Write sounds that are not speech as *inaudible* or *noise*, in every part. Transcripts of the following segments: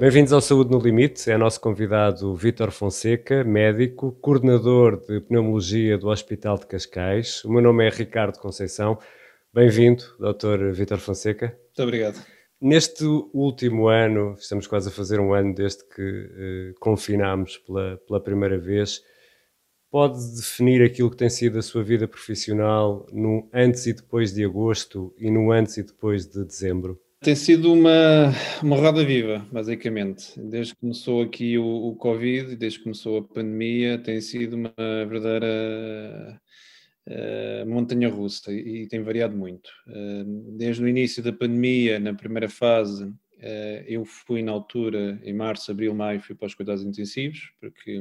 Bem-vindos ao Saúde no Limite. É nosso convidado Vítor Fonseca, médico, coordenador de pneumologia do Hospital de Cascais. O meu nome é Ricardo Conceição. Bem-vindo, Dr. Vítor Fonseca. Muito obrigado. Neste último ano, estamos quase a fazer um ano desde que eh, confinámos pela, pela primeira vez, pode definir aquilo que tem sido a sua vida profissional no antes e depois de agosto e no antes e depois de dezembro? Tem sido uma, uma roda viva, basicamente. Desde que começou aqui o, o Covid, desde que começou a pandemia, tem sido uma verdadeira uh, montanha russa e, e, tem variado muito. Uh, desde o início da pandemia, na primeira fase, Uh, eu fui na altura, em março, abril, maio, fui para os cuidados intensivos, porque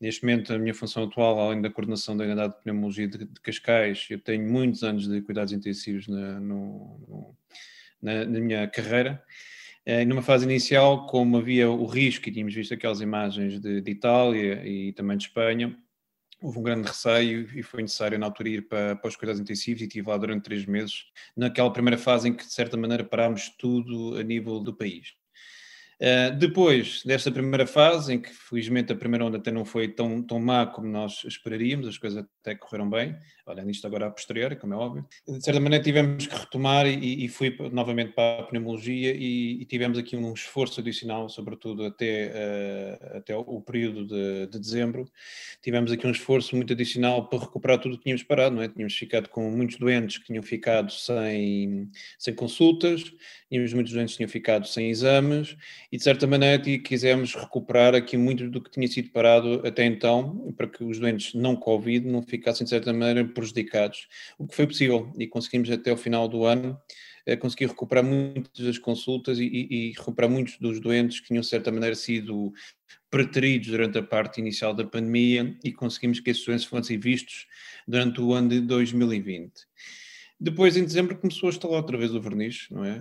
neste momento a minha função atual, além da coordenação da unidade de pneumologia de, de Cascais, eu tenho muitos anos de cuidados intensivos na, no, no, na, na minha carreira. Uh, numa fase inicial, como havia o risco, e tínhamos visto aquelas imagens de, de Itália e também de Espanha, houve um grande receio e foi necessário na altura ir para, para os cuidados intensivos e estive lá durante três meses, naquela primeira fase em que de certa maneira parámos tudo a nível do país. Uh, depois desta primeira fase, em que felizmente a primeira onda até não foi tão, tão má como nós esperaríamos, as coisas até correram bem, olhando isto agora a posteriori, como é óbvio, de certa maneira tivemos que retomar e, e fui novamente para a pneumologia e, e, tivemos aqui um esforço adicional, sobretudo até, uh, até o período de, de, dezembro, tivemos aqui um esforço muito adicional para recuperar tudo o que tínhamos parado, não é? Tínhamos ficado com muitos doentes que tinham ficado sem, sem consultas, tínhamos muitos doentes que tinham ficado sem exames e de certa maneira quisemos recuperar aqui muito do que tinha sido parado até então, para que os doentes não Covid não ficassem de certa maneira prejudicados, o que foi possível e conseguimos até o final do ano eh, conseguir recuperar muitas das consultas e, e, e, recuperar muitos dos doentes que tinham de certa maneira sido preteridos durante a parte inicial da pandemia e conseguimos que esses doentes fossem vistos durante o ano de 2020. Depois, em dezembro, começou a instalar outra vez o verniz, não é?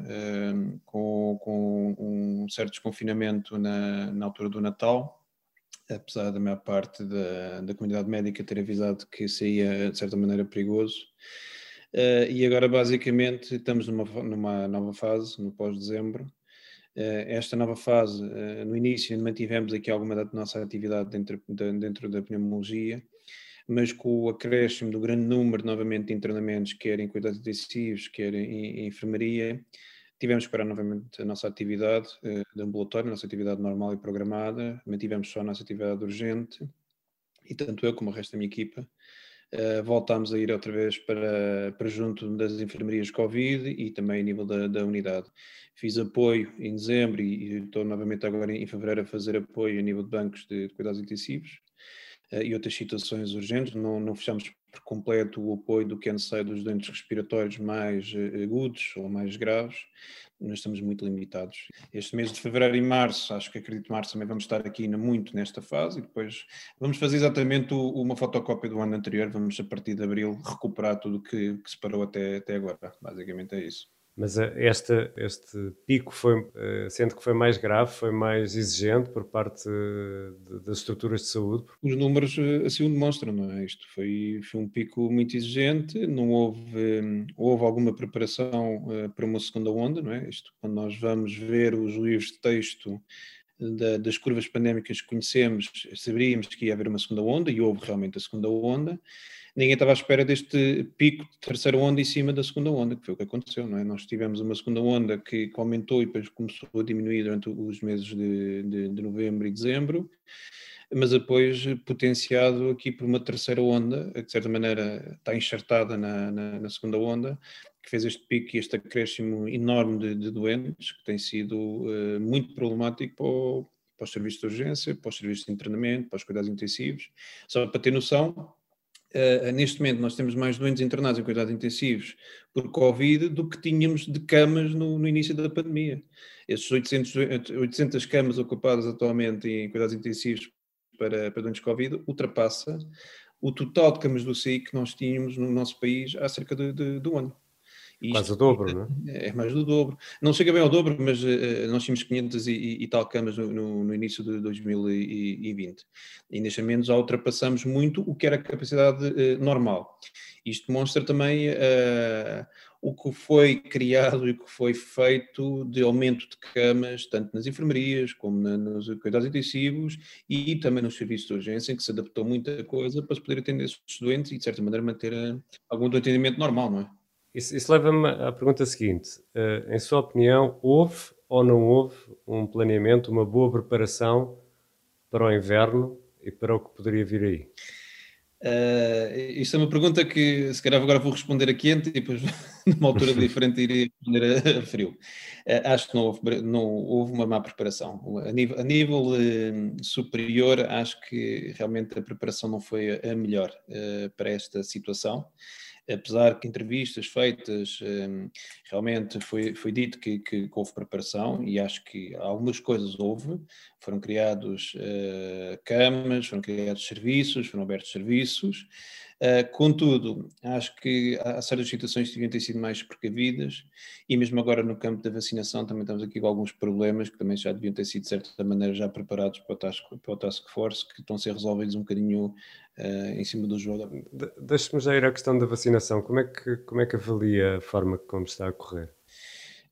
Com, com, um certo desconfinamento na, na altura do Natal, apesar da maior parte da, da comunidade médica ter avisado que seria, de certa maneira, perigoso. Uh, e agora, basicamente, estamos numa, numa nova fase, no pós-dezembro. Uh, esta nova fase, uh, no início, mantivemos aqui alguma da nossa atividade dentro, de, dentro da pneumologia, mas com o acréscimo do grande número, novamente, de internamentos, quer em cuidados intensivos, quer em, em enfermaria, tivemos que parar novamente a nossa atividade uh, de ambulatório, a nossa atividade normal e programada, mantivemos só a nossa atividade urgente, e tanto eu como o resto da minha equipa uh, voltámos a ir outra vez para, para junto das enfermarias Covid e também a nível da, da unidade. Fiz apoio em dezembro e, e, estou novamente agora em fevereiro a fazer apoio a nível de bancos de, de cuidados intensivos e outras situações urgentes. Não, não fechamos por completo o apoio do que é necessário dos doentes respiratórios mais uh, agudos ou mais graves. Nós estamos muito limitados. Este mês de fevereiro e março, acho que acredito março também vamos estar aqui muito nesta fase e depois vamos fazer exatamente o, uma fotocópia do ano anterior. Vamos a partir de abril recuperar tudo que, que se parou até, até agora. Basicamente é isso. Mas eh, este, pico foi, eh, sendo que foi mais grave, foi mais exigente por parte de, das estruturas de saúde? Os números eh, assim o demonstram, não é? Isto foi, foi um pico muito exigente, não houve, houve alguma preparação para uma segunda onda, não é? Isto, quando nós vamos ver os livros de texto da, das curvas pandémicas que conhecemos, saberíamos que ia haver uma segunda onda e houve realmente a segunda onda ninguém estava à espera deste pico de terceira onda em cima da segunda onda, que foi o que aconteceu, não é? Nós tivemos uma segunda onda que, aumentou e depois começou a diminuir durante os meses de, de, de novembro e dezembro, mas depois potenciado aqui por uma terceira onda, que de certa maneira está enxertada na, na, na segunda onda, que fez este pico e este acréscimo enorme de, de doentes, que tem sido uh, muito problemático para, o, para os serviços de urgência, para os serviços de internamento, para os cuidados intensivos. Só para ter noção, Uh, neste momento nós temos mais doentes internados em cuidados intensivos por Covid do que tínhamos de camas no, no início da pandemia. Esses 800, 800 camas ocupadas atualmente em cuidados intensivos para, para doentes Covid ultrapassa o total de camas do CI que nós tínhamos no nosso país há cerca de, de, de um ano. Quase o dobro, não é? É mais do dobro. Não chega bem ao dobro, mas uh, nós tínhamos 500 e, e, tal camas no, no, no, início de 2020. E neste momento já ultrapassamos muito o que era a capacidade uh, normal. Isto demonstra também uh, o que foi criado e o que foi feito de aumento de camas, tanto nas enfermarias como na, nos cuidados intensivos e também nos serviços de urgência, em que se adaptou muita coisa para se poder atender esses doentes e, de certa maneira, manter algum do atendimento normal, não é? Isso, isso leva-me à pergunta seguinte: uh, em sua opinião, houve ou não houve um planeamento, uma boa preparação para o inverno e para o que poderia vir aí? Uh, isto é uma pergunta que se calhar agora vou responder a quente e depois *laughs* numa altura *laughs* diferente irei responder a, frio. Uh, acho que não houve, não houve, uma má preparação. A nível, a nível uh, superior, acho que realmente a preparação não foi a melhor para esta situação apesar que entrevistas feitas um, realmente foi, foi dito que, que, houve preparação e acho que algumas coisas houve, foram criados uh, camas, foram criados serviços, foram abertos serviços, Uh, contudo, acho que há certas situações que deviam ter sido mais precavidas e mesmo agora no campo da vacinação também estamos aqui com alguns problemas que também já deviam ter sido de certa maneira já preparados para o task, para o task force que estão a ser resolvidos um bocadinho uh, em cima do jogo. De, Deixe-me já ir à questão da vacinação. Como é, que, como é que avalia a forma como está a correr?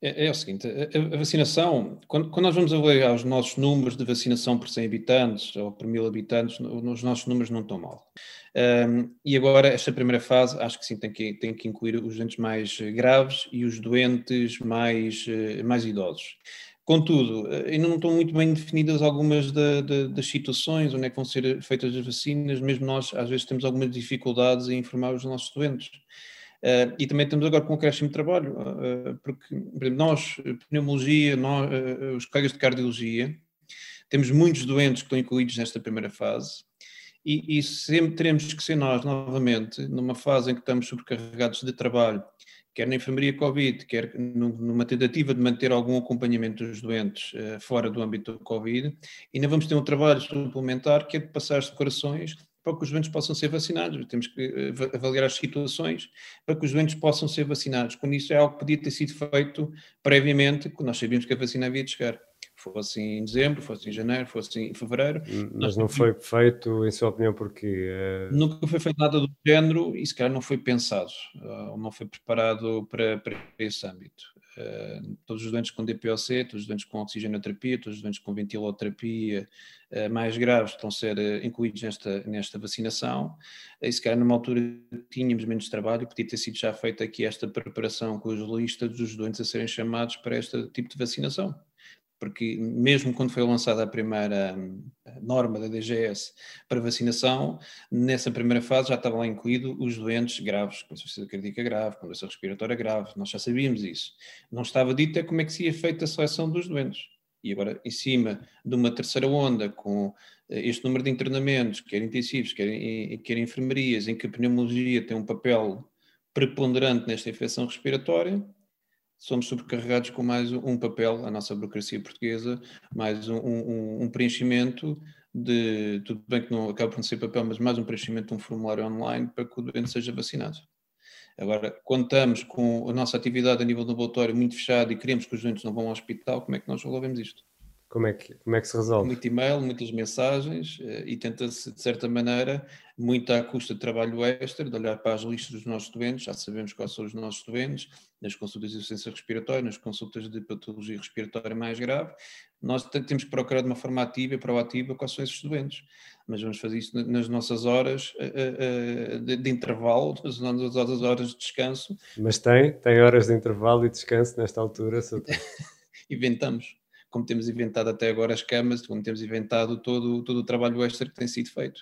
É, é, o seguinte, a, a vacinação, quando, quando, nós vamos avaliar os nossos números de vacinação por 100 habitantes ou por mil habitantes, os nossos números não estão mal. Um, e agora, esta primeira fase, acho que sim, tem que, tem que incluir os doentes mais graves e os doentes mais, eh, mais idosos. Contudo, eh, ainda não estão muito bem definidas algumas da, da, das situações, onde é que vão ser feitas as vacinas, mesmo nós às vezes temos algumas dificuldades em informar os nossos doentes. Uh, e também temos agora com o crescimento de trabalho, uh, porque por exemplo, nós, pneumologia, nós, uh, os colegas de cardiologia, temos muitos doentes que estão incluídos nesta primeira fase e, e sempre teremos que ser nós, novamente, numa fase em que estamos sobrecarregados de trabalho, quer na enfermaria Covid, quer numa tentativa de manter algum acompanhamento dos doentes fora do âmbito do Covid, ainda vamos ter um trabalho suplementar que é de passar as decorações para que os doentes possam ser vacinados. Temos que eh, avaliar as situações para que os doentes possam ser vacinados. Quando isso é algo que podia ter sido feito previamente, quando nós sabíamos que a vacina havia de chegar. Fosse em dezembro, fosse em janeiro, fosse em fevereiro. Mas não foi feito, em sua opinião, porque. É... Nunca foi feito nada do género e se calhar não foi pensado, ou não foi preparado para, para esse âmbito. Uh, todos os doentes com DPOC, todos os doentes com oxigenoterapia, todos os doentes com ventiloterapia uh, mais graves estão a ser uh, incluídos nesta, nesta vacinação. E se calhar numa altura tínhamos menos trabalho, podia ter sido já feita aqui esta preparação com as listas dos doentes a serem chamados para este tipo de vacinação porque mesmo quando foi lançada a primeira norma da DGS para vacinação, nessa primeira fase já estavam lá incluídos os doentes graves, com insuficiência cardíaca grave, com doença respiratória grave, nós já sabíamos isso. Não estava dito é como é que se ia feita a seleção dos doentes. E agora, em cima de uma terceira onda, com eh, este número de internamentos, quer intensivos, quer, quer enfermarias, em que a pneumologia tem um papel preponderante nesta infecção respiratória, somos sobrecarregados com mais um papel, a nossa burocracia portuguesa, mais um, um, um, preenchimento de, tudo bem que não acaba por não ser papel, mas mais um preenchimento de um formulário online para que o doente seja vacinado. Agora, estamos com a nossa atividade a nível do laboratório muito fechada e queremos que os doentes não vão ao hospital, como é que nós resolvemos isto? Como é que, como é que se resolve? Muito e-mail, muitas mensagens eh, e tenta-se, de certa maneira, muito à custa de trabalho extra, de olhar para as listas dos nossos doentes, já sabemos quais são os nossos doentes, nas consultas de insuficiência respiratória, nas consultas de patologia respiratória mais grave, nós temos que procurar de uma forma ativa e proativa quais são esses doentes. Mas vamos fazer isso nas nossas horas eh, eh, de intervalo, *laughs* nas nossas horas de descanso. Mas tem, tem horas de intervalo e descanso nesta altura? *laughs* Inventamos como temos inventado até agora as camas, como temos inventado todo, todo o trabalho extra que tem sido feito.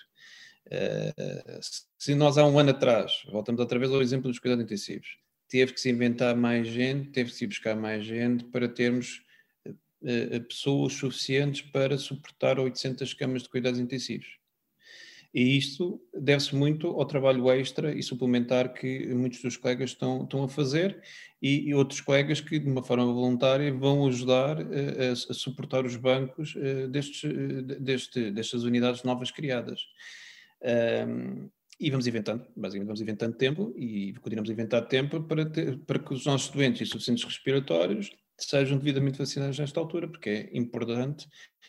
Uh, se nós há um ano atrás, voltamos outra vez ao exemplo dos cuidados intensivos, teve que se inventar mais gente, teve que se buscar mais gente para termos uh, pessoas suficientes para suportar 800 camas de cuidados intensivos. E isto deve-se muito ao trabalho extra e suplementar que muitos dos colegas estão, estão a fazer e, e outros colegas que, de uma forma voluntária, vão ajudar a, eh, a, a suportar os bancos uh, destes, uh, deste, destas unidades novas criadas. Um, e vamos inventando, basicamente vamos inventando tempo e continuamos a inventar tempo para, ter, para que os nossos doentes insuficientes respiratórios sejam devidamente vacinados nesta altura, porque é importante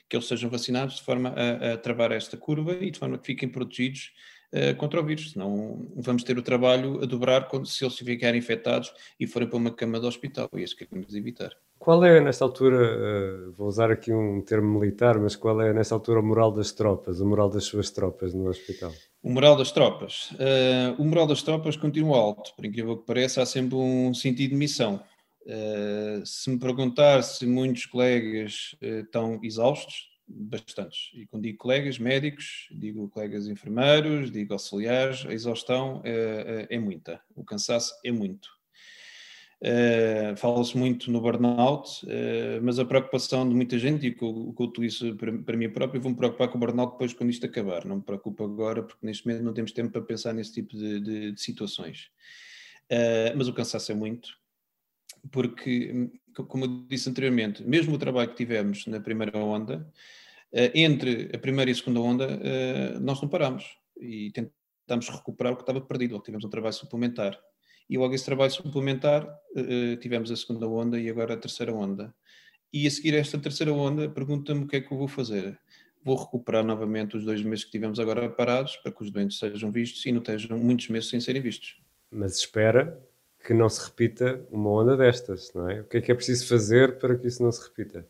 que eles sejam vacinados de forma a, a travar esta curva e de forma que fiquem protegidos uh, contra o vírus, senão vamos ter o trabalho a dobrar quando, se eles ficarem infectados e forem para uma cama de hospital, e é isso que queremos evitar. Qual é, nesta altura, uh, vou usar aqui um termo militar, mas qual é, nesta altura, o moral das tropas, o moral das suas tropas no hospital? O moral das tropas? Uh, o moral das tropas continua alto, por incrível que pareça, há sempre um sentido de missão. Uh, se me perguntar se muitos colegas uh, estão exaustos, bastantes. E quando digo colegas médicos, digo colegas enfermeiros, digo auxiliares, a exaustão é, é muita, o cansaço é muito. Uh, Fala-se muito no burnout, uh, mas a preocupação de muita gente, e o que eu, eu utilizo para, para mim próprio, vou-me preocupar com o burnout depois quando isto acabar. Não me preocupo agora, porque neste momento não temos tempo para pensar nesse tipo de, de, de situações. Uh, mas o cansaço é muito porque, como eu disse anteriormente, mesmo o trabalho que tivemos na primeira onda, eh, entre a primeira e a segunda onda, eh, nós não paramos e tentamos recuperar o que estava perdido, tivemos um trabalho suplementar. E logo esse trabalho suplementar, eh, tivemos a segunda onda e agora a terceira onda. E a seguir esta terceira onda, pergunta-me o que é que eu vou fazer. Vou recuperar novamente os dois meses que tivemos agora parados, para que os doentes sejam vistos e não estejam muitos meses sem serem vistos. Mas espera que não se repita uma onda destas, não é? O que é que é preciso fazer para que isso não se repita?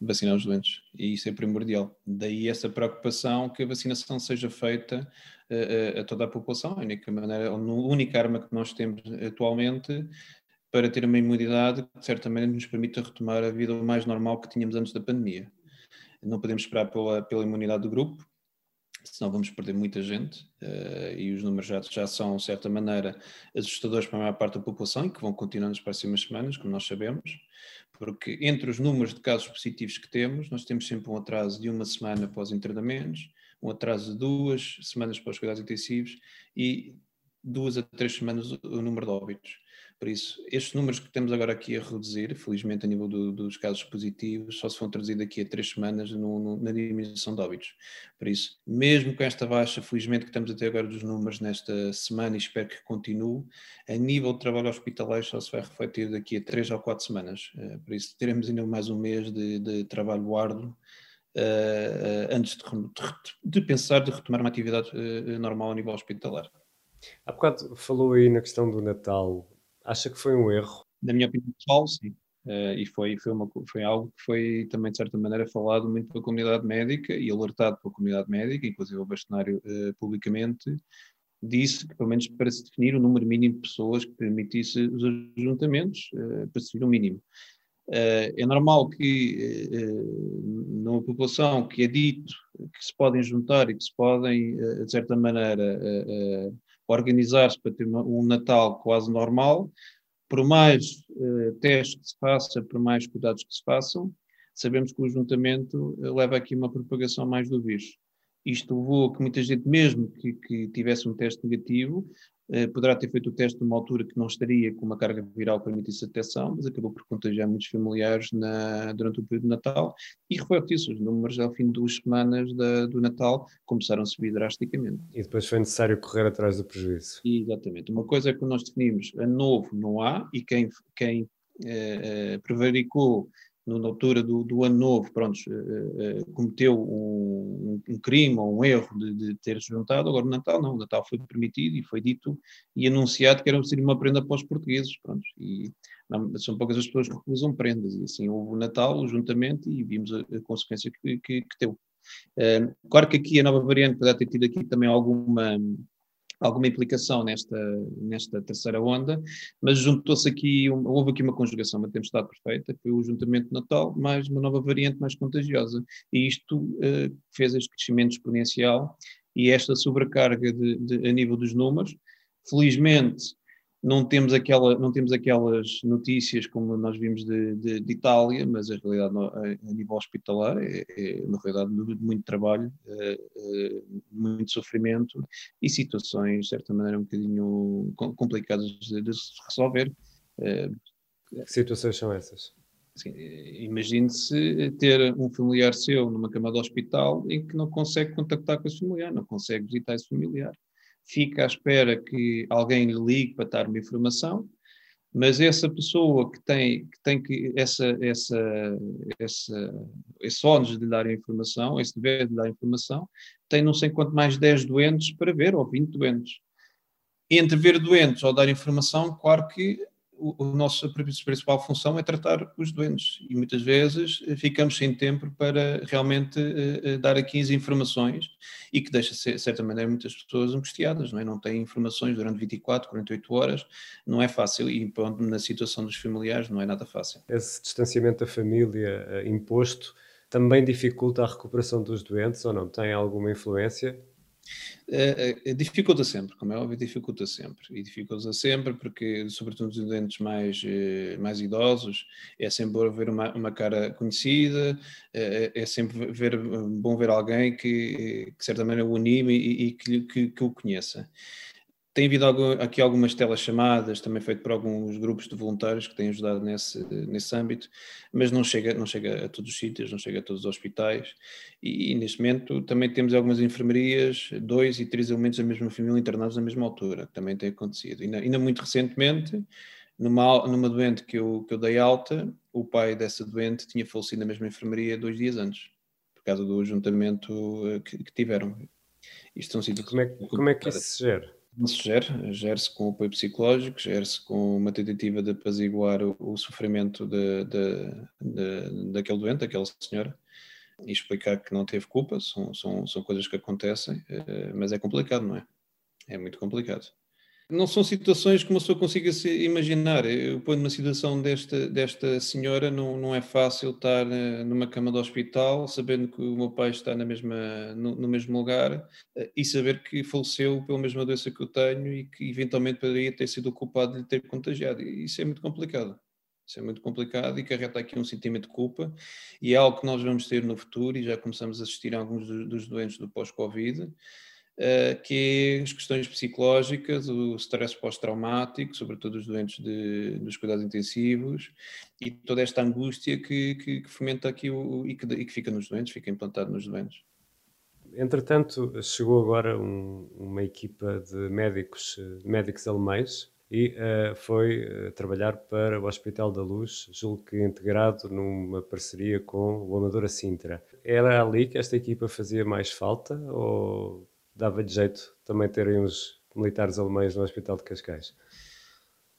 Vacinar os doentes, e isso é primordial. Daí essa preocupação que a vacinação seja feita a, eh, a, a toda a população, a única maneira, a única arma que nós temos atualmente para ter uma imunidade que certamente nos permita retomar a vida mais normal que tínhamos antes da pandemia. Não podemos esperar pela, pela imunidade do grupo, senão vamos perder muita gente uh, e os números já, já são, de certa maneira, assustadores para a maior parte da população e que vão continuar nas próximas semanas, como nós sabemos, porque entre os números de casos positivos que temos, nós temos sempre um atraso de uma semana após internamentos, um atraso de duas semanas para os cuidados intensivos e duas a três semanas o número de óbitos. Por isso, estes números que temos agora aqui a reduzir, felizmente a nível do, dos casos positivos, só se vão traduzir daqui a três semanas no, no, na diminuição de óbitos. Por isso, mesmo com esta baixa, felizmente que estamos até agora dos números nesta semana e espero que continue, a nível de trabalho hospitalar só se vai refletir daqui a três ou quatro semanas. Eh, por isso, teremos ainda mais um mês de, de trabalho árduo Uh, uh, antes de, de, pensar de retomar uma atividade uh, normal a nível hospitalar. Há bocado falou aí na questão do Natal. Acha que foi um erro? Na minha opinião pessoal, sim. Uh, e foi, foi, uma, foi algo que foi também, de certa maneira, falado muito pela comunidade médica e alertado pela comunidade médica, inclusive o bastonário uh, publicamente, disse que, pelo menos para se definir o número mínimo de pessoas que permitisse os ajuntamentos, uh, para se definir o mínimo. é normal que numa população que é dito que se podem juntar e que se podem, de certa maneira, organizar-se para ter uma, um Natal quase normal, por mais uh, testes que se faça, por mais cuidados que se façam, sabemos que o juntamento uh, leva aqui uma propagação mais do vírus. Isto levou a que muita gente, mesmo que, que tivesse um teste negativo, eh, poderá ter feito o teste numa altura que não estaria com uma carga viral que permitisse a detecção, mas acabou por contagiar muitos familiares na, durante o período de Natal e refletiu-se. Os números ao fim de duas semanas da, do Natal começaram a subir drasticamente. E depois foi necessário correr atrás do prejuízo. Exatamente. Uma coisa que nós definimos, a novo não há, e quem, quem eh, eh prevaricou na altura do, do, ano novo, pronto, uh, uh, cometeu um, um, crime ou um erro de, de ter se juntado, agora no Natal não, o Natal foi permitido e foi dito e anunciado que era uma prenda para os portugueses, pronto, e não, são poucas as pessoas que recusam prendas, e assim houve o Natal, o juntamento, e vimos a, a consequência que, que, que deu. Uh, claro que aqui a nova variante pode ter tido aqui também alguma alguma implicação nesta, nesta terceira onda, mas juntou-se aqui, houve aqui uma conjugação, uma tempestade perfeita, foi o juntamento de Natal, mais uma nova variante mais contagiosa. E isto uh, fez este crescimento exponencial e esta sobrecarga de, de, a nível dos números. Felizmente, não temos, aquela, não temos aquelas notícias como nós vimos de, de, de Itália, mas a realidade a, a, nível hospitalar é, é uma realidade de muito trabalho, é, é, muito sofrimento e situações, de certa maneira, um bocadinho complicadas de, de se resolver. É, que situações são essas? Assim, Imagine-se ter um familiar seu numa cama de hospital em que não consegue contactar com esse familiar, não consegue visitar esse familiar fica à espera que alguém lhe ligue para dar uma informação, mas essa pessoa que tem que, tem que essa, essa, essa, esse ónus de lhe dar informação, esse dever de lhe dar informação, tem não sei quanto mais 10 doentes para ver, ou 20 doentes. Entre ver doentes ou dar informação, claro que o, o nosso, a principal função é tratar os doentes e muitas vezes eh, ficamos sem tempo para realmente uh, dar aqui as informações e que deixa, de certa maneira, muitas pessoas angustiadas, não é? Não têm informações durante 24, 48 horas, não é fácil e pronto, na situação dos familiares não é nada fácil. Esse distanciamento da família imposto também dificulta a recuperação dos doentes ou não? Tem alguma influência? Uh, dificulta sempre, como é óbvio, dificulta sempre. E dificulta sempre porque, sobretudo nos doentes mais, uh, mais idosos, é sempre ver uma, uma cara conhecida, é sempre ver, bom ver alguém que, que de certa maneira o anime e, e que, que, que o conheça. Tem havido aqui algumas telechamadas, também feito por alguns grupos de voluntários que têm ajudado nesse, nesse âmbito, mas não chega, não chega a todos os sítios, não chega a todos os hospitais. E, e neste momento também temos algumas enfermarias, dois e três elementos da mesma família internados na mesma altura, que também tem acontecido. Ainda, ainda muito recentemente, numa, numa doente que eu, que eu dei alta, o pai dessa doente tinha falecido na mesma enfermaria dois dias antes, por causa do juntamento eh, que, que tiveram. Isto são situações. Como é, como é que isso se gera? Se gera, gera-se com apoio psicológico, gera-se com uma tentativa de apaziguar o, o sofrimento de, de, de, daquele doente, daquela senhora, e explicar que não teve culpa, são, são, são coisas que acontecem, eh, mas é complicado, não é? É muito complicado. Não são situações que uma pessoa consiga se imaginar. Eu ponho numa situação desta, desta senhora, não, não é fácil estar eh, numa cama de hospital, sabendo que o meu pai está na mesma, no, no mesmo lugar eh, e saber que faleceu pela mesma doença que eu tenho e que eventualmente poderia ter sido o culpado de lhe ter contagiado. Isso é muito complicado. Isso é muito complicado e carrega aqui um sentimento de culpa e é algo que nós vamos ter no futuro e já começamos a assistir a alguns dos, doentes do pós-Covid que é as questões psicológicas, o stress pós-traumático, sobretudo os doentes de, dos cuidados intensivos, e toda esta angústia que, que, que fomenta aqui o, e, que, e que fica nos doentes, fica implantado nos doentes. Entretanto, chegou agora um, uma equipa de médicos, médicos alemães e uh, foi uh, trabalhar para o Hospital da Luz, julgo que integrado numa parceria com o Amadora Sintra. Era ali que esta equipa fazia mais falta ou dava de jeito também terem uns militares alemães no Hospital de Cascais?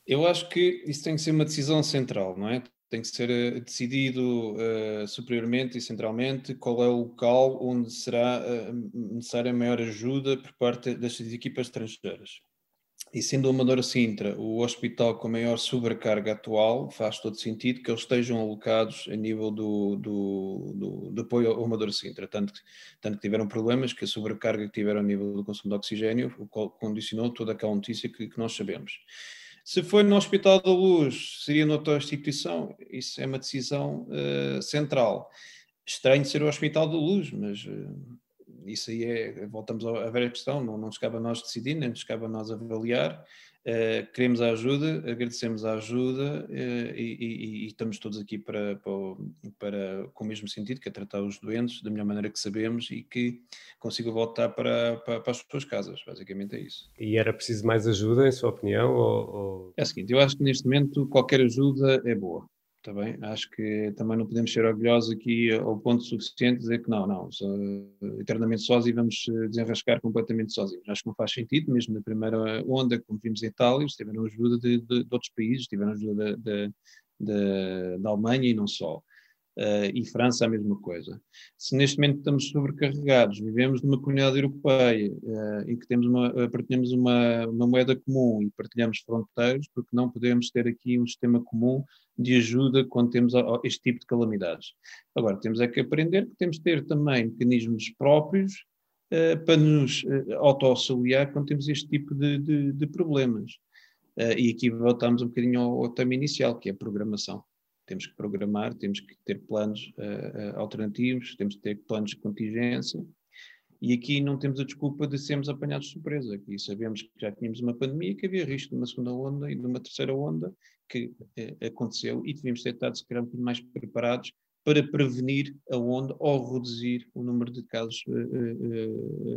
Eu acho que isso tem que ser uma decisão central, não é? Tem que ser eh, decidido uh, superiormente e centralmente qual é o local onde será uh, necessária maior ajuda por parte destas equipas estrangeiras. E sendo o Amadora Sintra o hospital com maior sobrecarga atual, faz todo sentido que eles estejam alocados a nível do, do, do, do apoio ao Amadora Sintra, tanto, tanto que tiveram problemas que a sobrecarga que tiveram a nível do consumo de oxigênio condicionou toda aquela notícia que, que nós sabemos. Se foi no Hospital da Luz, seria noutra instituição, isso é uma decisão uh, central. Estranho ser o Hospital da Luz, mas uh, isso aí é, voltamos à velha questão, não, não nos cabe a nós decidir, nem nos cabe a nós avaliar. Uh, queremos a ajuda, agradecemos a ajuda uh, e, e, e, estamos todos aqui para, para, para, com o mesmo sentido, que é tratar os doentes da melhor maneira que sabemos e que consigam voltar para, para, para, as suas casas, basicamente é isso. E era preciso mais ajuda, em sua opinião? Ou, ou... É o seguinte, eu acho que neste momento qualquer ajuda é boa. Está bem? Acho que também não podemos ser orgulhosos aqui ao ponto suficiente de dizer que não, não, só, eternamente sós e vamos eh, desenrascar completamente sozinhos. Acho que não faz sentido, mesmo na primeira onda, como vimos em Itália, tiveram ajuda de, de, de outros países, tiveram ajuda da Alemanha e não só. Uh, e França a mesma coisa. Se neste momento estamos sobrecarregados, vivemos numa comunidade europeia uh, em que temos uma, partilhamos uma, uma, moeda comum e partilhamos fronteiras, porque não podemos ter aqui um sistema comum de ajuda quando temos este tipo de calamidades. Agora, temos é que aprender que temos de ter também mecanismos próprios para nos auto-auxiliar quando temos este tipo de, de, de problemas. e aqui voltamos um bocadinho ao, ao tema inicial, que é a programação temos que programar, temos que ter planos uh, alternativos, temos que ter planos de contingência. E aqui não temos a desculpa de sermos apanhados de surpresa. Aqui sabemos que já tínhamos uma pandemia, que havia risco de uma segunda onda e de uma terceira onda, que uh, aconteceu e devíamos ter estado, se calhar, mais preparados para prevenir a onda ou reduzir o número de casos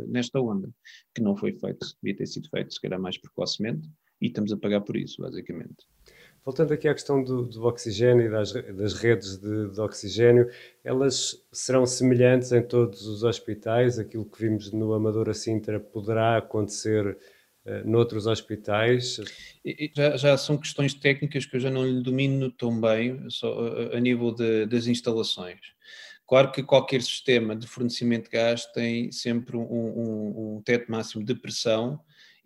nesta onda, que não foi feito, devia ter sido feito, se calhar mais precocemente, e estamos a pagar por isso, basicamente. Voltando aqui à questão do, do oxigênio e das, das redes de, de, oxigênio, elas serão semelhantes em todos os hospitais? Aquilo que vimos no Amadora Sintra poderá acontecer uh, noutros hospitais? Já, já, são questões técnicas que eu já não lhe domino tão bem, só a, nível de, das instalações. Claro que qualquer sistema de fornecimento de gás tem sempre um, um, um teto máximo de pressão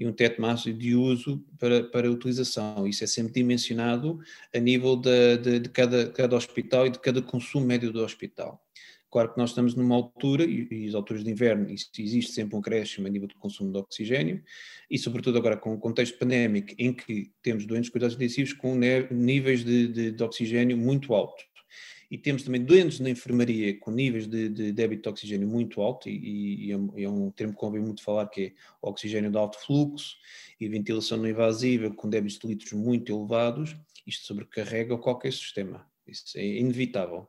e um teto máximo de uso para, para utilização. Isso é sempre dimensionado a nível de, de, de cada, cada hospital e de cada consumo médio do hospital. Claro que nós estamos numa altura, e, as alturas de inverno, existe sempre um crescimento a nível de consumo de oxigênio, e sobretudo agora com o contexto pandémico, em que temos doentes cuidados intensivos com níveis de, de, de oxigênio muito altos e temos também doentes na enfermaria com níveis de, de débito de oxigênio muito alto, e, e, é, um é termo que convém muito falar que é oxigênio de alto fluxo e ventilação não invasiva com débitos de litros muito elevados, isto sobrecarrega qualquer sistema, isso é inevitável.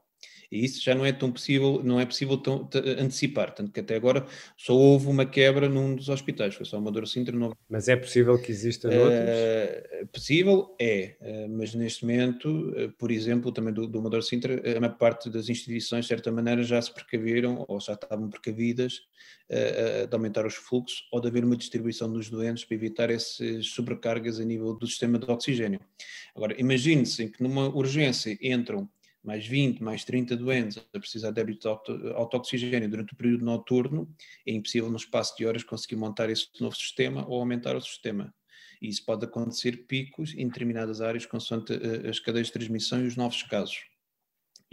E isso já não é tão possível, não é possível tão, antecipar, tanto que até agora só houve uma quebra num dos hospitais, foi só uma dor Sintra. Não... Mas é possível que exista uh, noutros? Uh, possível é, uh, mas neste momento, uh, por exemplo, também do, do Amador Sintra, a maior parte das instituições, de certa maneira, já se precaviram ou já estavam precavidas de aumentar os fluxos ou de haver uma distribuição dos doentes para evitar essas sobrecargas a nível do sistema de oxigênio. Agora, imagine-se que numa urgência entram mais 20, mais 30 doentes a precisar de débito de auto-oxigênio durante o período noturno, é impossível no espaço de horas conseguir montar esse novo sistema ou aumentar o sistema. E isso pode acontecer picos em determinadas áreas, consoante eh, as cadeias de transmissão e os novos casos.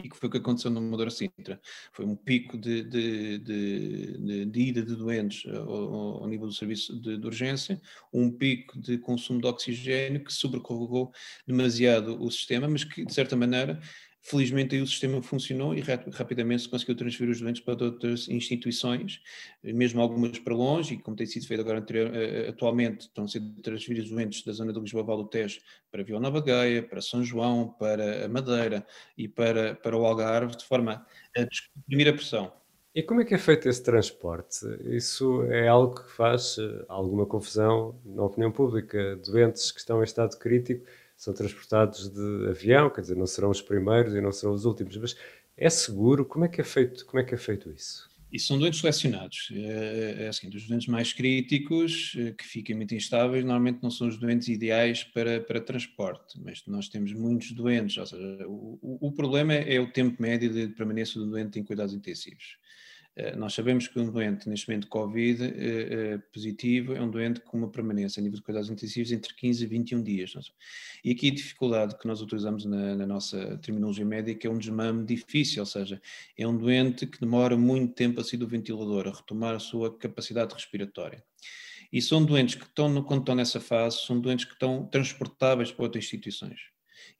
E que foi o que aconteceu no Amadora Sintra. Foi um pico de, de, de, de ida de doentes ao, ao, nível do serviço de, urgência, um pico de consumo de oxigênio que sobrecarregou demasiado o sistema, mas que, de certa maneira, Felizmente aí o sistema funcionou e rapidamente se conseguiu transferir os doentes para outras instituições, mesmo algumas para longe, e como tem sido feito agora anterior, eh, eh, atualmente, estão sendo transferidos doentes da zona do Lisboa Val do Tejo para Vila Nova Gaia, para São João, para a Madeira e para, para o Algarve, de forma a diminuir a pressão. E como é que é feito esse transporte? Isso é algo que faz eh, alguma confusão na opinião pública. Doentes que estão em estado crítico são transportados de avião, quer dizer, não serão os primeiros e não serão os últimos, mas é seguro? Como é que é feito, como é, que é feito isso? E são doentes selecionados. É, é assim, os doentes mais críticos, eh, que ficam muito instáveis, normalmente não são os doentes ideais para, para transporte, mas nós temos muitos doentes, ou seja, o, o problema é o tempo médio de permanência do doente em cuidados intensivos. Eh, nós sabemos que um doente, neste momento Covid eh, eh, positivo, é um doente com uma permanência a nível de cuidados intensivos entre 15 e 21 dias. E aqui a dificuldade que nós utilizamos na, na nossa terminologia médica é um desmame difícil, ou seja, é um doente que demora muito tempo a sair do ventilador, a retomar a sua capacidade respiratória. E são doentes que estão, quando estão nessa fase, são doentes que estão transportáveis para outras instituições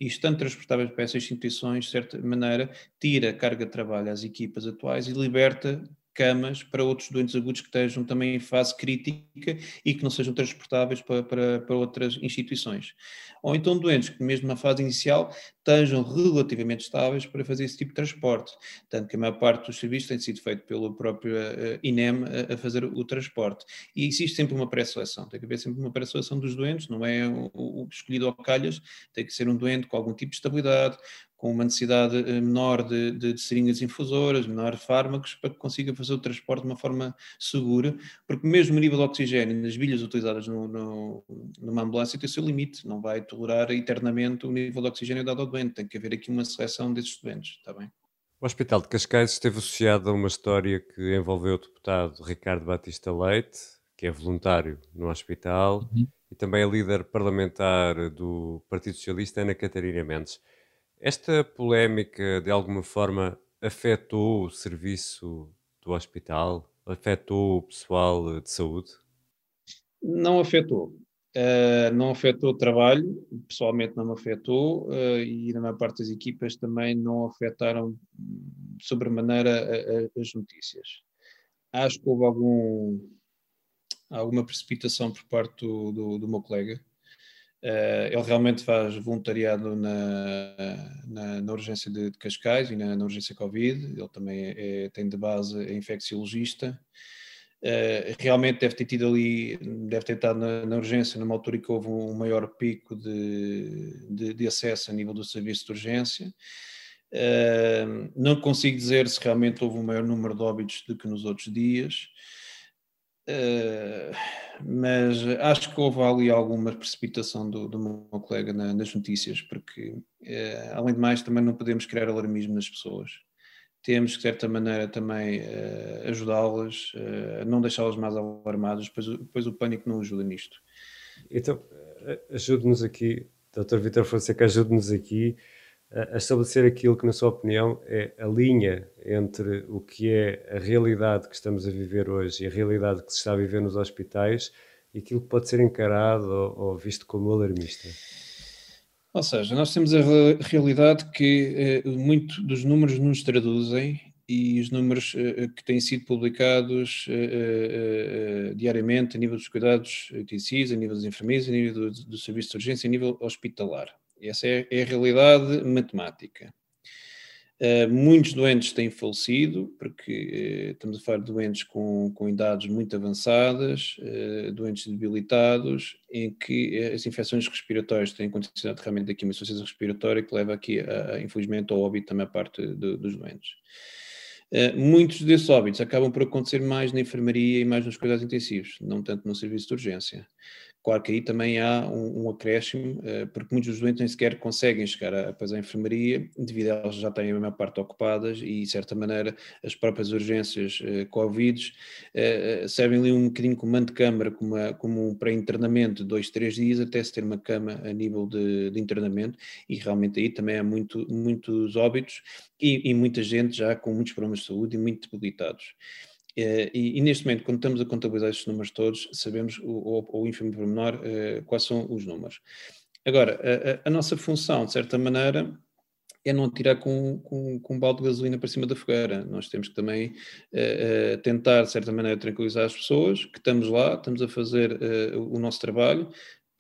e estando transportáveis para essas instituições, de certa maneira, tira carga de trabalho às equipas atuais e liberta camas para outros doentes agudos que estejam também em fase crítica e que não sejam transportáveis para, para, para outras instituições. Ou então doentes que, mesmo na fase inicial, estejam relativamente estáveis para fazer esse tipo de transporte. Tanto que a maior parte dos serviços tem sido feito pelo próprio uh, INEM a, a, fazer o transporte. E existe sempre uma pré-seleção, tem que haver sempre uma pré-seleção dos doentes, não é o, o escolhido ao calhas, tem que ser um doente com algum tipo de estabilidade, com uma necessidade eh, menor de, de, de, seringas infusoras, menor de fármacos, para que consiga fazer o transporte de uma forma segura, porque mesmo o nível de oxigênio nas bilhas utilizadas no, no, numa ambulância tem o seu limite, não vai tolerar eternamente o nível de oxigênio dado ao doente, tem que haver aqui uma seleção desses doentes, está bem? O Hospital de Cascais esteve associado a uma história que envolveu o deputado Ricardo Batista Leite, que é voluntário no hospital, uhum. e também a líder parlamentar do Partido Socialista, Ana Catarina Mendes. Esta polémica, de alguma forma, afetou o serviço do hospital? Afetou o pessoal de saúde? Não afetou. Uh, não afetou o trabalho, pessoalmente não me afetou, uh, e na maior parte das equipas também não afetaram sobremaneira as notícias. Acho que houve algum, alguma precipitação por parte do, do, do meu colega, ele realmente faz voluntariado na, na, na urgência de, de, Cascais e na, na, urgência Covid. Ele também é, tem de base é infecciologista. Uh, realmente deve ter tido ali, deve ter estado na, na, urgência numa altura em que houve um maior pico de, de, de acesso a nível do serviço de urgência. Uh, não consigo dizer se realmente houve um maior número de óbitos do que nos outros dias. Uh, mas acho que houve ali alguma precipitação do, do meu colega na, nas notícias, porque, uh, além de mais, também não podemos criar alarmismo nas pessoas. Temos que, de certa maneira, também uh, ajudá-las, não deixá-las mais alarmadas, pois, pois o pânico não ajuda nisto. Então, ajude-nos aqui, Dr. Vitor Fonseca, ajude-nos aqui a estabelecer aquilo que, na sua opinião, é a linha entre o que é a realidade que estamos a viver hoje e a realidade que se está a viver nos hospitais e aquilo que pode ser encarado ou, ou visto como alarmista? Ou seja, nós temos a realidade que eh, muito dos números nos traduzem e os números eh, que têm sido publicados eh, eh diariamente a nível dos cuidados intensivos, a nível dos enfermeiros, a nível do, do serviço de urgência, a nível hospitalar. Essa é, é a realidade matemática. Uh, muitos doentes têm falecido, porque uh, estamos a falar de doentes com, com idades muito avançadas, uh, doentes debilitados, em que as infecções respiratórias têm condicionado realmente aqui uma insuficiência respiratória que leva aqui, a, a, infelizmente, ao óbito também a parte dos doentes. muitos desses óbitos acabam por acontecer mais na enfermaria e mais nos cuidados intensivos, não tanto no serviço de urgência. Claro que aí também há um, um acréscimo, uh, porque muitos dos doentes nem sequer conseguem chegar a, a, enfermaria, devido a elas já têm a maior parte ocupadas e, de certa maneira, as próprias urgências uh, Covid uh, servem ali um bocadinho como antecâmara, como, como um pré-internamento de dois, três dias, até se ter uma cama a nível de, de internamento, e realmente aí também há muito, muitos óbitos e, e muita gente já com muitos problemas de saúde e muito debilitados. Eh, e, e, neste momento, quando estamos a contabilizar estes números todos, sabemos o, o, o ínfimo pormenor uh, quais são os números. Agora, a, a, nossa função, de certa maneira, é não tirar com, com, com um balde de gasolina para cima da fogueira. Nós temos que também uh, uh, tentar, de certa maneira, tranquilizar as pessoas, que estamos lá, estamos a fazer o nosso trabalho,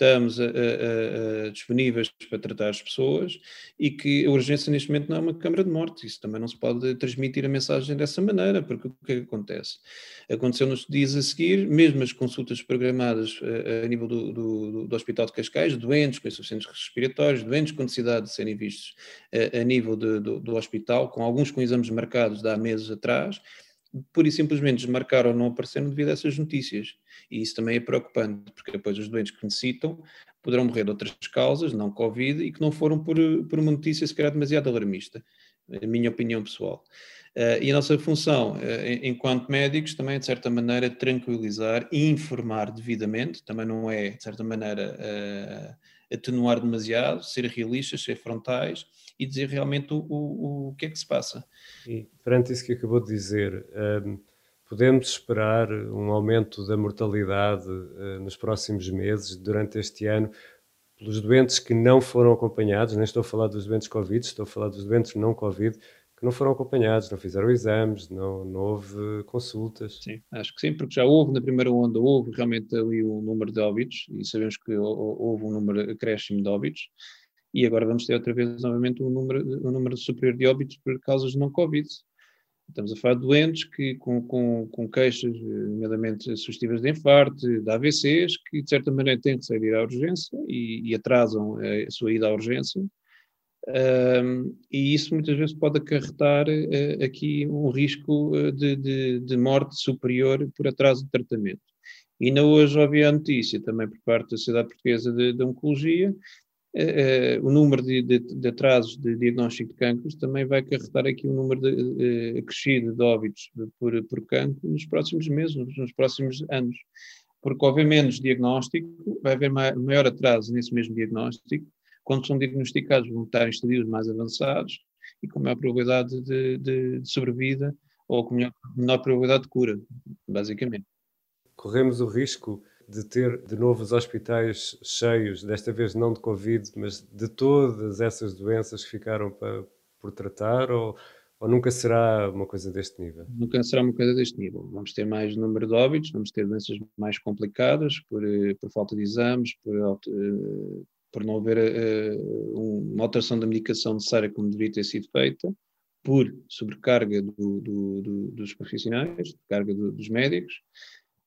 estamos a, a, a, disponíveis para tratar as pessoas e que a urgência neste momento não é uma câmara de morte. Isso também não se pode transmitir a mensagem dessa maneira, porque o que é que acontece? Aconteceu nos dias a seguir, mesmo as consultas programadas a, nível do, do, do, Hospital de Cascais, doentes com insuficientes respiratórios, doentes com necessidade de serem vistos a, nível de, do, do hospital, com alguns com exames marcados de há meses atrás, pura e simplesmente desmarcaram ou não apareceram devido a essas notícias. E isso também é preocupante, porque depois os doentes que necessitam poderão morrer de outras causas, não Covid, e que não foram por, por uma notícia se calhar demasiado alarmista, a minha opinião pessoal. Uh, e a nossa função, uh, enquanto médicos, também é, de certa maneira, tranquilizar e informar devidamente, também não é, de certa maneira, uh, atenuar demasiado, ser realistas, ser frontais e dizer realmente o, o, o que é que se passa. E perante isso que acabou de dizer, um, podemos esperar um aumento da mortalidade uh, nos próximos meses, durante este ano, pelos doentes que não foram acompanhados, nem estou a falar dos doentes Covid, estou a falar dos doentes não Covid, que não foram acompanhados, não fizeram exames, não, não houve consultas. Sim, acho que sim, porque já houve, na primeira onda, houve realmente ali um número de óbitos, e sabemos que houve um número acréscimo de óbitos, e agora vamos ter outra vez novamente um número, um número superior de óbitos por causas de não-Covid. Estamos a falar de doentes que, com, com, com queixas, nomeadamente sugestivas de infarto, de AVCs, que de certa maneira têm que sair à urgência e, e atrasam a sua ida à urgência. Um, e isso muitas vezes pode acarretar uh, aqui um risco uh, de, de, de, morte superior por atraso de tratamento. E ainda hoje ouvi a notícia também por parte da Sociedade Portuguesa de, de Oncologia o número de, de, de, atrasos de diagnóstico de cancros também vai acarretar aqui um número de, uh, crescido de óbitos por, por cancro nos próximos meses, nos, nos próximos anos. Porque, houver menos diagnóstico, vai haver maior atraso nesse mesmo diagnóstico, quando são diagnosticados, vão estar em estadios mais avançados e com maior probabilidade de, de sobrevida ou com menor, menor probabilidade de cura, basicamente. Corremos o risco de ter de novo os hospitais cheios, desta vez não de Covid, mas de todas essas doenças que ficaram para, por tratar, ou, Ou nunca será uma coisa deste nível? Nunca será uma coisa deste nível. Vamos ter mais número de óbitos, vamos ter doenças mais complicadas por, eh, por falta de exames, por, uh, por não haver uh, uma alteração da medicação necessária como deveria ter sido feita, por sobrecarga do, do, do, dos profissionais, carga dos médicos,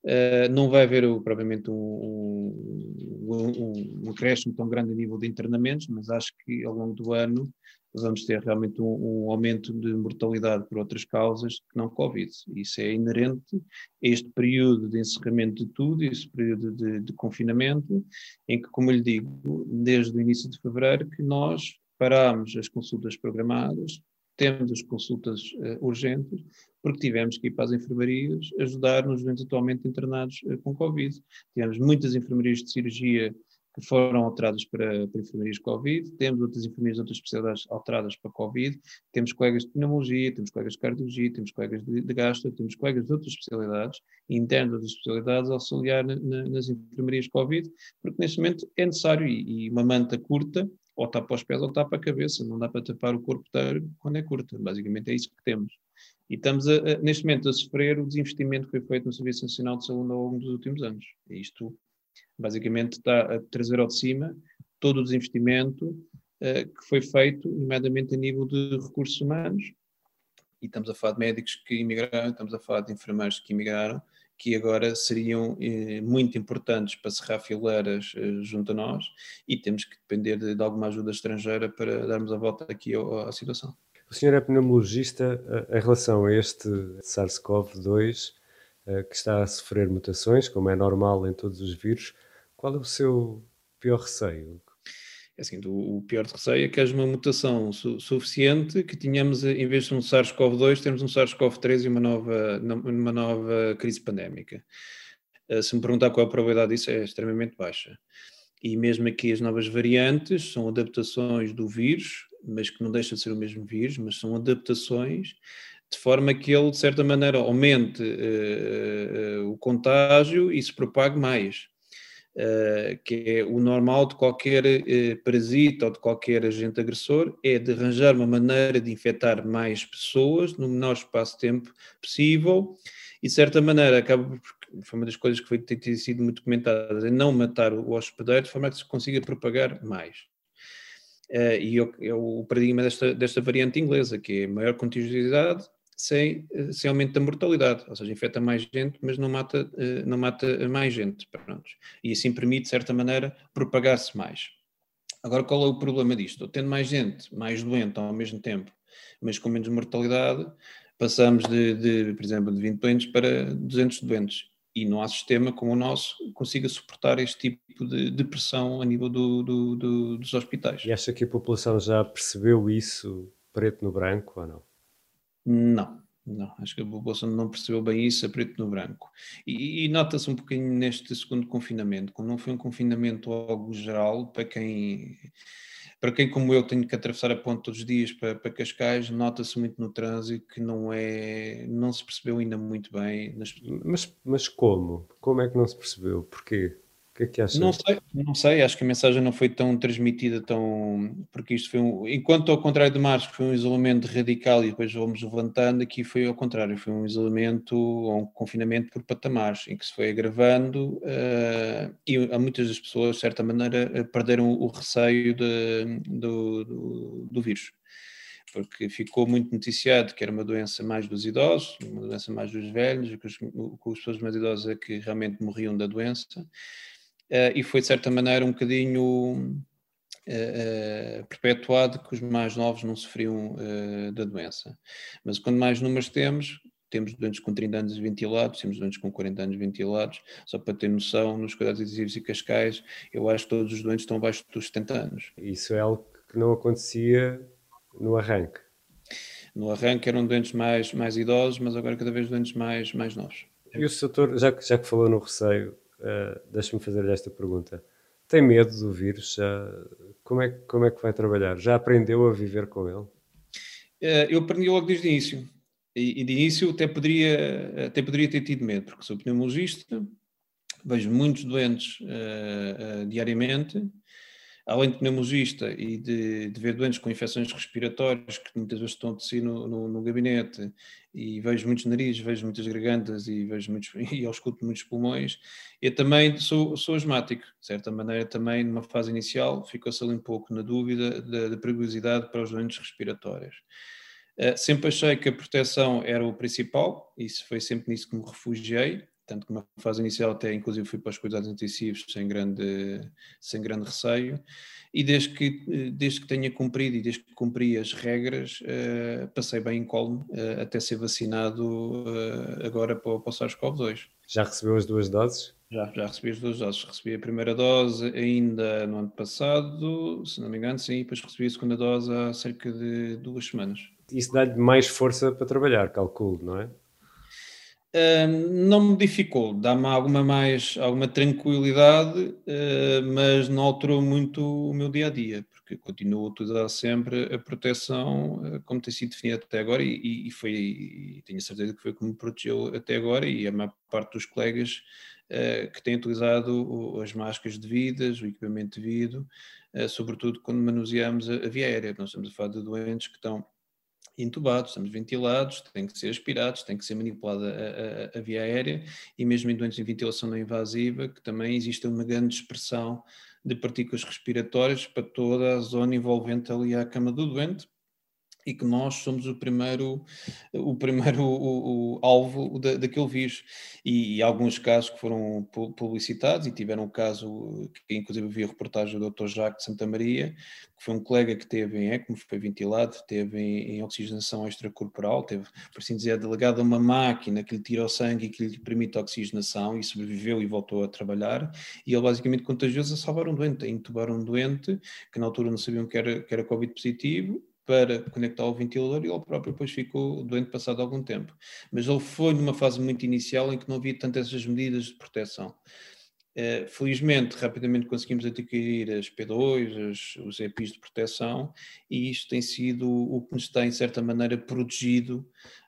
Uh, não vai haver propriamente um, um, um, um acréscimo tão grande a nível de internamentos, mas acho que ao longo do ano vamos ter realmente um, aumento de mortalidade por outras causas que não Covid. Isso é inerente a este período de encerramento de tudo, este período de, de confinamento, em que, como eu lhe digo, desde o início de fevereiro, que nós parámos as consultas programadas, temos as consultas uh, urgentes, porque tivemos que ir para as enfermarias ajudar nos doentes atualmente internados uh, com Covid. Tivemos muitas enfermarias de cirurgia que foram alteradas para, para enfermarias Covid, temos outras enfermarias de outras especialidades alteradas para Covid, temos colegas de pneumologia, temos colegas de cardiologia, temos colegas de, de gastro, temos colegas de outras especialidades, internas das especialidades, auxiliar na, nas enfermarias Covid, porque neste momento é necessário, e, e uma manta curta ou tapa os pés ou tapa a cabeça, não dá para tapar o corpo inteiro quando é curta, basicamente é isso que temos. E estamos a, a, neste momento a sofrer o desinvestimento que foi feito no Serviço Nacional de Saúde ao longo dos últimos anos. E isto basicamente está a trazer ao de cima todo o desinvestimento uh, que foi feito, nomeadamente a nível de recursos humanos, e estamos a falar de médicos que imigraram, estamos a falar de enfermeiros que imigraram, que agora seriam eh, muito importantes para cerrar fileiras eh, junto a nós e temos que depender de, alguma ajuda estrangeira para darmos a volta aqui à, situação. O senhor é pneumologista eh, em relação a este SARS-CoV-2 eh, que está a sofrer mutações, como é normal em todos os vírus. Qual é o seu pior receio? É assim, o pior receio é que haja uma mutação su suficiente que tenhamos, em vez de um SARS-CoV-2, temos um SARS-CoV-3 e uma nova, uma nova crise pandémica. Eh, se me perguntar qual é a probabilidade disso, é extremamente baixa. E mesmo aqui as novas variantes são adaptações do vírus, mas que não deixa de ser o mesmo vírus, mas são adaptações de forma que ele, de certa maneira, aumente uh, uh, o contágio e se propague mais. Uh, que é o normal de qualquer uh, parasita ou de qualquer agente agressor, é de arranjar uma maneira de infectar mais pessoas no menor espaço de tempo possível e, de certa maneira, acaba foi uma das coisas que foi, tem, sido muito comentada, é não matar o hospedeiro de forma que se consiga propagar mais. Uh, e é, é o paradigma desta, desta variante inglesa, que é maior contagiosidade, sem, eh, sem aumento da mortalidade, ou seja, infecta mais gente, mas não mata, eh, não mata mais gente. Pronto. E assim permite, de certa maneira, propagar-se mais. Agora, qual é o problema disto? Tendo mais gente, mais doente ao mesmo tempo, mas com menos mortalidade, passamos de, de por exemplo, de 20 doentes para 200 doentes. E não há sistema como o nosso que consiga suportar este tipo de, de pressão a nível do, do, do, dos hospitais. E acha que a população já percebeu isso preto no branco ou não? Não, não, acho que a população não percebeu bem isso a preto no branco. E, e nota-se um pouquinho neste segundo confinamento, como não foi um confinamento algo geral, para quem, para quem como eu tenho que atravessar a ponte todos os dias para, para Cascais, nota-se muito no trânsito que não é, não se percebeu ainda muito bem. Nas... Mas, mas como? Como é que não se percebeu? Porquê? O que é que achas? Não sei, não sei, acho que a mensagem não foi tão transmitida, tão. Porque isto foi um. Enquanto ao contrário de março, foi um isolamento radical e depois vamos levantando, aqui foi ao contrário, foi um isolamento ou um confinamento por patamares, em que se foi agravando uh, e há muitas das pessoas, de certa maneira, eh, perderam o receio de, do, do, do vírus porque ficou muito noticiado que era uma doença mais dos idosos, uma doença mais dos velhos, que os, as pessoas mais idosas é que realmente morriam da doença, e foi de certa maneira um bocadinho uh, perpetuado que os mais novos não sofriam da doença. Mas quanto mais números temos, temos doentes com 30 anos ventilados, temos doentes com 40 anos ventilados, só para ter noção, nos cuidados intensivos e cascais, eu acho que todos os doentes estão abaixo dos 70 anos. Isso é algo que não acontecia no arranque? No arranque eram doentes mais, mais idosos, mas agora cada vez doentes mais, mais novos. E o doutor, já que, já que falou no receio, uh, deixa-me fazer-lhe esta pergunta. Tem medo do vírus? Como, é, como é que vai trabalhar? Já aprendeu a viver com ele? Uh, eu aprendi logo desde o início. E, e de início até poderia, até poderia ter tido medo, porque sou pneumologista, vejo muitos doentes uh, diariamente, além de pneumologista e de, de, ver doentes com infecções respiratórias que muitas vezes estão de si no, no, no, gabinete e vejo muitos narizes, vejo muitas gargantas e vejo muitos *laughs* e escuto muitos pulmões, eu também sou, sou asmático, de certa maneira também numa fase inicial ficou-se ali um pouco na dúvida da, da perigosidade para os doentes respiratórios. Uh, sempre achei que a proteção era o principal, e foi sempre nisso que me refugiei, tanto que uma fase inicial até inclusive fui para os cuidados intensivos sem grande, sem grande receio, e desde que, desde que tenha cumprido e desde que cumpri as regras, uh, passei bem em colmo uh, até ser vacinado uh, agora para, para o SARS-CoV-2. Já recebeu as duas doses? Já, já recebi as duas doses. Recebi a primeira dose ainda no ano passado, se não me engano, sim, e depois recebi a segunda dose há cerca de duas semanas. Isso dá-lhe mais força para trabalhar, calculo, não é? Não me dificou, dá-me alguma mais, alguma tranquilidade, uh, mas não alterou muito o meu dia a dia, porque continuo a utilizar sempre a proteção uh, como tem sido definida até agora e, e foi, e tenho certeza que foi como protegeu até agora e a maior parte dos colegas uh, que têm utilizado as máscaras devidas, o equipamento devido, sobretudo quando manuseamos a, a via aérea. Nós estamos a falar de doentes que estão intubados, estamos ventilados, têm que ser aspirados, tem que ser manipulada a, a, a, via aérea e mesmo em doentes em ventilação não invasiva, que também existe uma grande dispersão de partículas respiratórias para toda a zona envolvente ali à cama do doente, e que nós somos o primeiro, o primeiro *laughs* o, o alvo da, daquele vírus. E, e, alguns casos que foram publicitados, e tiveram um caso que inclusive vi a reportagem do Dr. Jacques de Santa Maria, que foi um colega que teve em ECMO, foi ventilado, teve em, em oxigenação extracorporal, teve, por assim dizer, delegado a uma máquina que lhe tira o sangue e que lhe permite a oxigenação, e sobreviveu e voltou a trabalhar, e ele basicamente contagiou-se a salvar um doente, a intubar um doente, que na altura não sabiam que era, que era Covid positivo, para conectar ao ventilador e ele próprio depois ficou doente passado algum tempo. Mas ele foi numa fase muito inicial em que não havia tantas essas medidas de proteção. Uh, felizmente, rapidamente conseguimos adquirir as P2, as, os EPIs de proteção, e isto tem sido o que nos tem, em certa maneira, protegido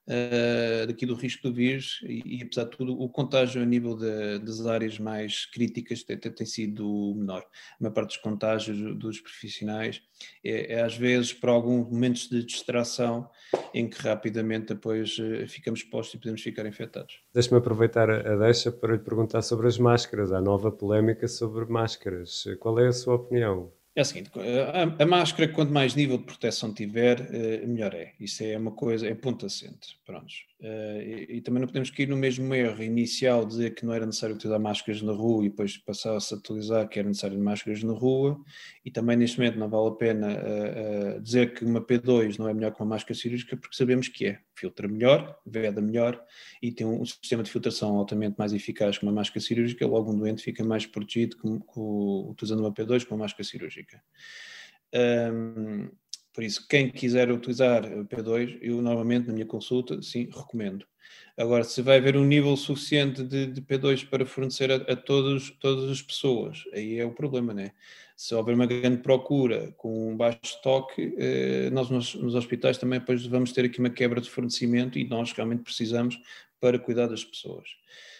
uh, daqui do risco do vírus e, e, apesar de tudo, o contágio a nível de, das áreas mais críticas tem, tem, sido menor. A maior parte dos contágios dos profissionais é, é, às vezes por alguns momentos de distração em que rapidamente depois uh, ficamos expostos e podemos ficar infectados. Deixe-me aproveitar a deixa para lhe perguntar sobre as máscaras. Há nova polémica sobre máscaras. Qual é a sua opinião? É o seguinte, a, máscara, quanto mais nível de proteção tiver, uh, melhor é. Isso é uma coisa, é ponto assente. Prontos. Uh, e, e, também não podemos cair no mesmo erro inicial de dizer que não era necessário utilizar máscaras na rua e depois passar-se a utilizar que era necessário máscaras na rua e também neste momento não vale a pena uh, uh, dizer que uma P2 não é melhor que uma máscara cirúrgica porque sabemos que é. Filtra melhor, veda melhor e tem um, um sistema de filtração altamente mais eficaz que uma máscara cirúrgica, logo um doente fica mais protegido com, com, utilizando uma P2 com uma máscara cirúrgica. Um, por isso, quem quiser utilizar o P2, eu normalmente na minha consulta, sim, recomendo. Agora, se vai haver um nível suficiente de, de P2 para fornecer a, a, todos, todas as pessoas, aí é o problema, né? Se houver uma grande procura com um baixo estoque, eh, nós nos, nos, hospitais também depois vamos ter aqui uma quebra de fornecimento e nós realmente precisamos para cuidar das pessoas.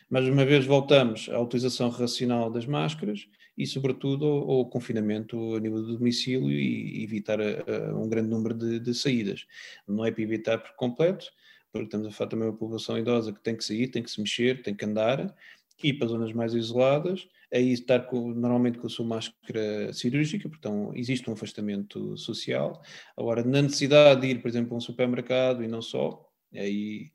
Mais uma vez voltamos à utilização racional das máscaras e, sobretudo, ao confinamento a nível do domicílio e evitar a, a um grande número de, de, saídas. Não é para evitar por completo, porque estamos a falar também de uma população idosa que tem que sair, tem que se mexer, tem que andar, ir para zonas mais isoladas, aí estar com, normalmente com a sua máscara cirúrgica, portanto existe um afastamento social. Agora, na necessidade de ir, por exemplo, a um supermercado e não só, aí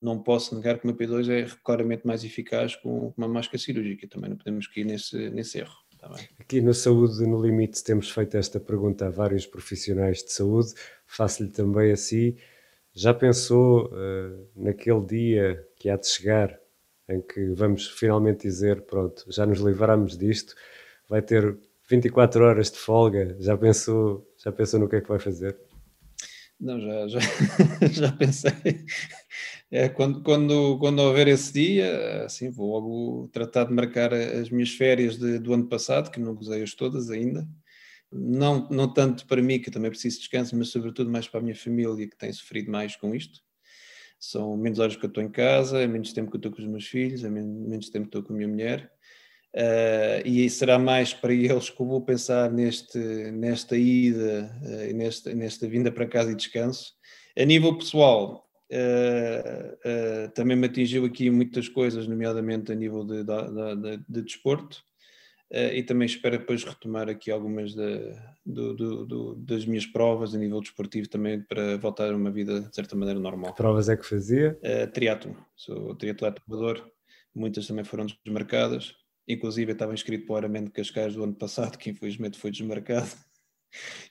não posso negar que uma P2 é claramente mais eficaz com uma máscara cirúrgica. Também não podemos cair nesse, nesse erro. Tá Aqui no Saúde no Limite temos feito esta pergunta a vários profissionais de saúde. Faço-lhe também a si. Já pensou uh, naquele dia que há de chegar em que vamos finalmente dizer: pronto, já nos livramos disto, vai ter 24 horas de folga? Já pensou, já pensou no que é que vai fazer? Não, já, já, *laughs* já pensei. É, quando, quando, quando houver esse dia, assim, vou logo tratar de marcar as minhas férias de, do ano passado, que não gozei-as todas ainda. Não, não tanto para mim, que também preciso de descanso, mas sobretudo mais para a minha família, que tem sofrido mais com isto. São menos horas que eu estou em casa, é menos tempo que eu estou com os meus filhos, é menos tempo que estou com a minha mulher. Uh, e será mais para eles que eu vou pensar neste, nesta ida uh, e nesta, nesta vinda para casa e descanso. A nível pessoal, uh, também me atingiu aqui muitas coisas, nomeadamente a nível de, de, de, de desporto, e também espero depois retomar aqui algumas do, do, do, das minhas provas a nível desportivo também para voltar a uma vida de certa maneira normal. Que provas é que fazia? Uh, triatlo, sou triatleta amador, muitas também foram desmarcadas Inclusive, eu estava inscrito para o Ironman de Cascais do ano passado, que infelizmente foi desmarcado.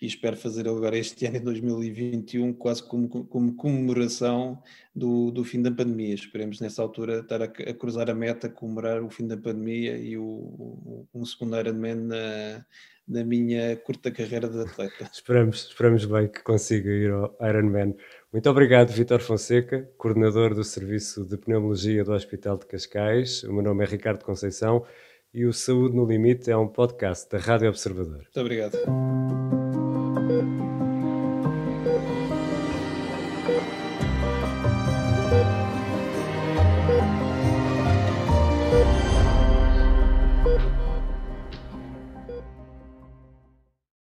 E espero fazer agora este ano, em 2021, quase como, como comemoração do, do fim da pandemia. Esperemos nessa altura estar a, a, cruzar a meta, comemorar o fim da pandemia e o, o um segundo Ironman na, na minha curta carreira de atleta. *laughs* esperamos, esperamos bem que consiga ir ao Ironman. Muito obrigado, Vitor Fonseca, coordenador do Serviço de Pneumologia do Hospital de Cascais. O meu nome é Ricardo Conceição e o Saúde no Limite é um podcast da Rádio Observador. Muito obrigado.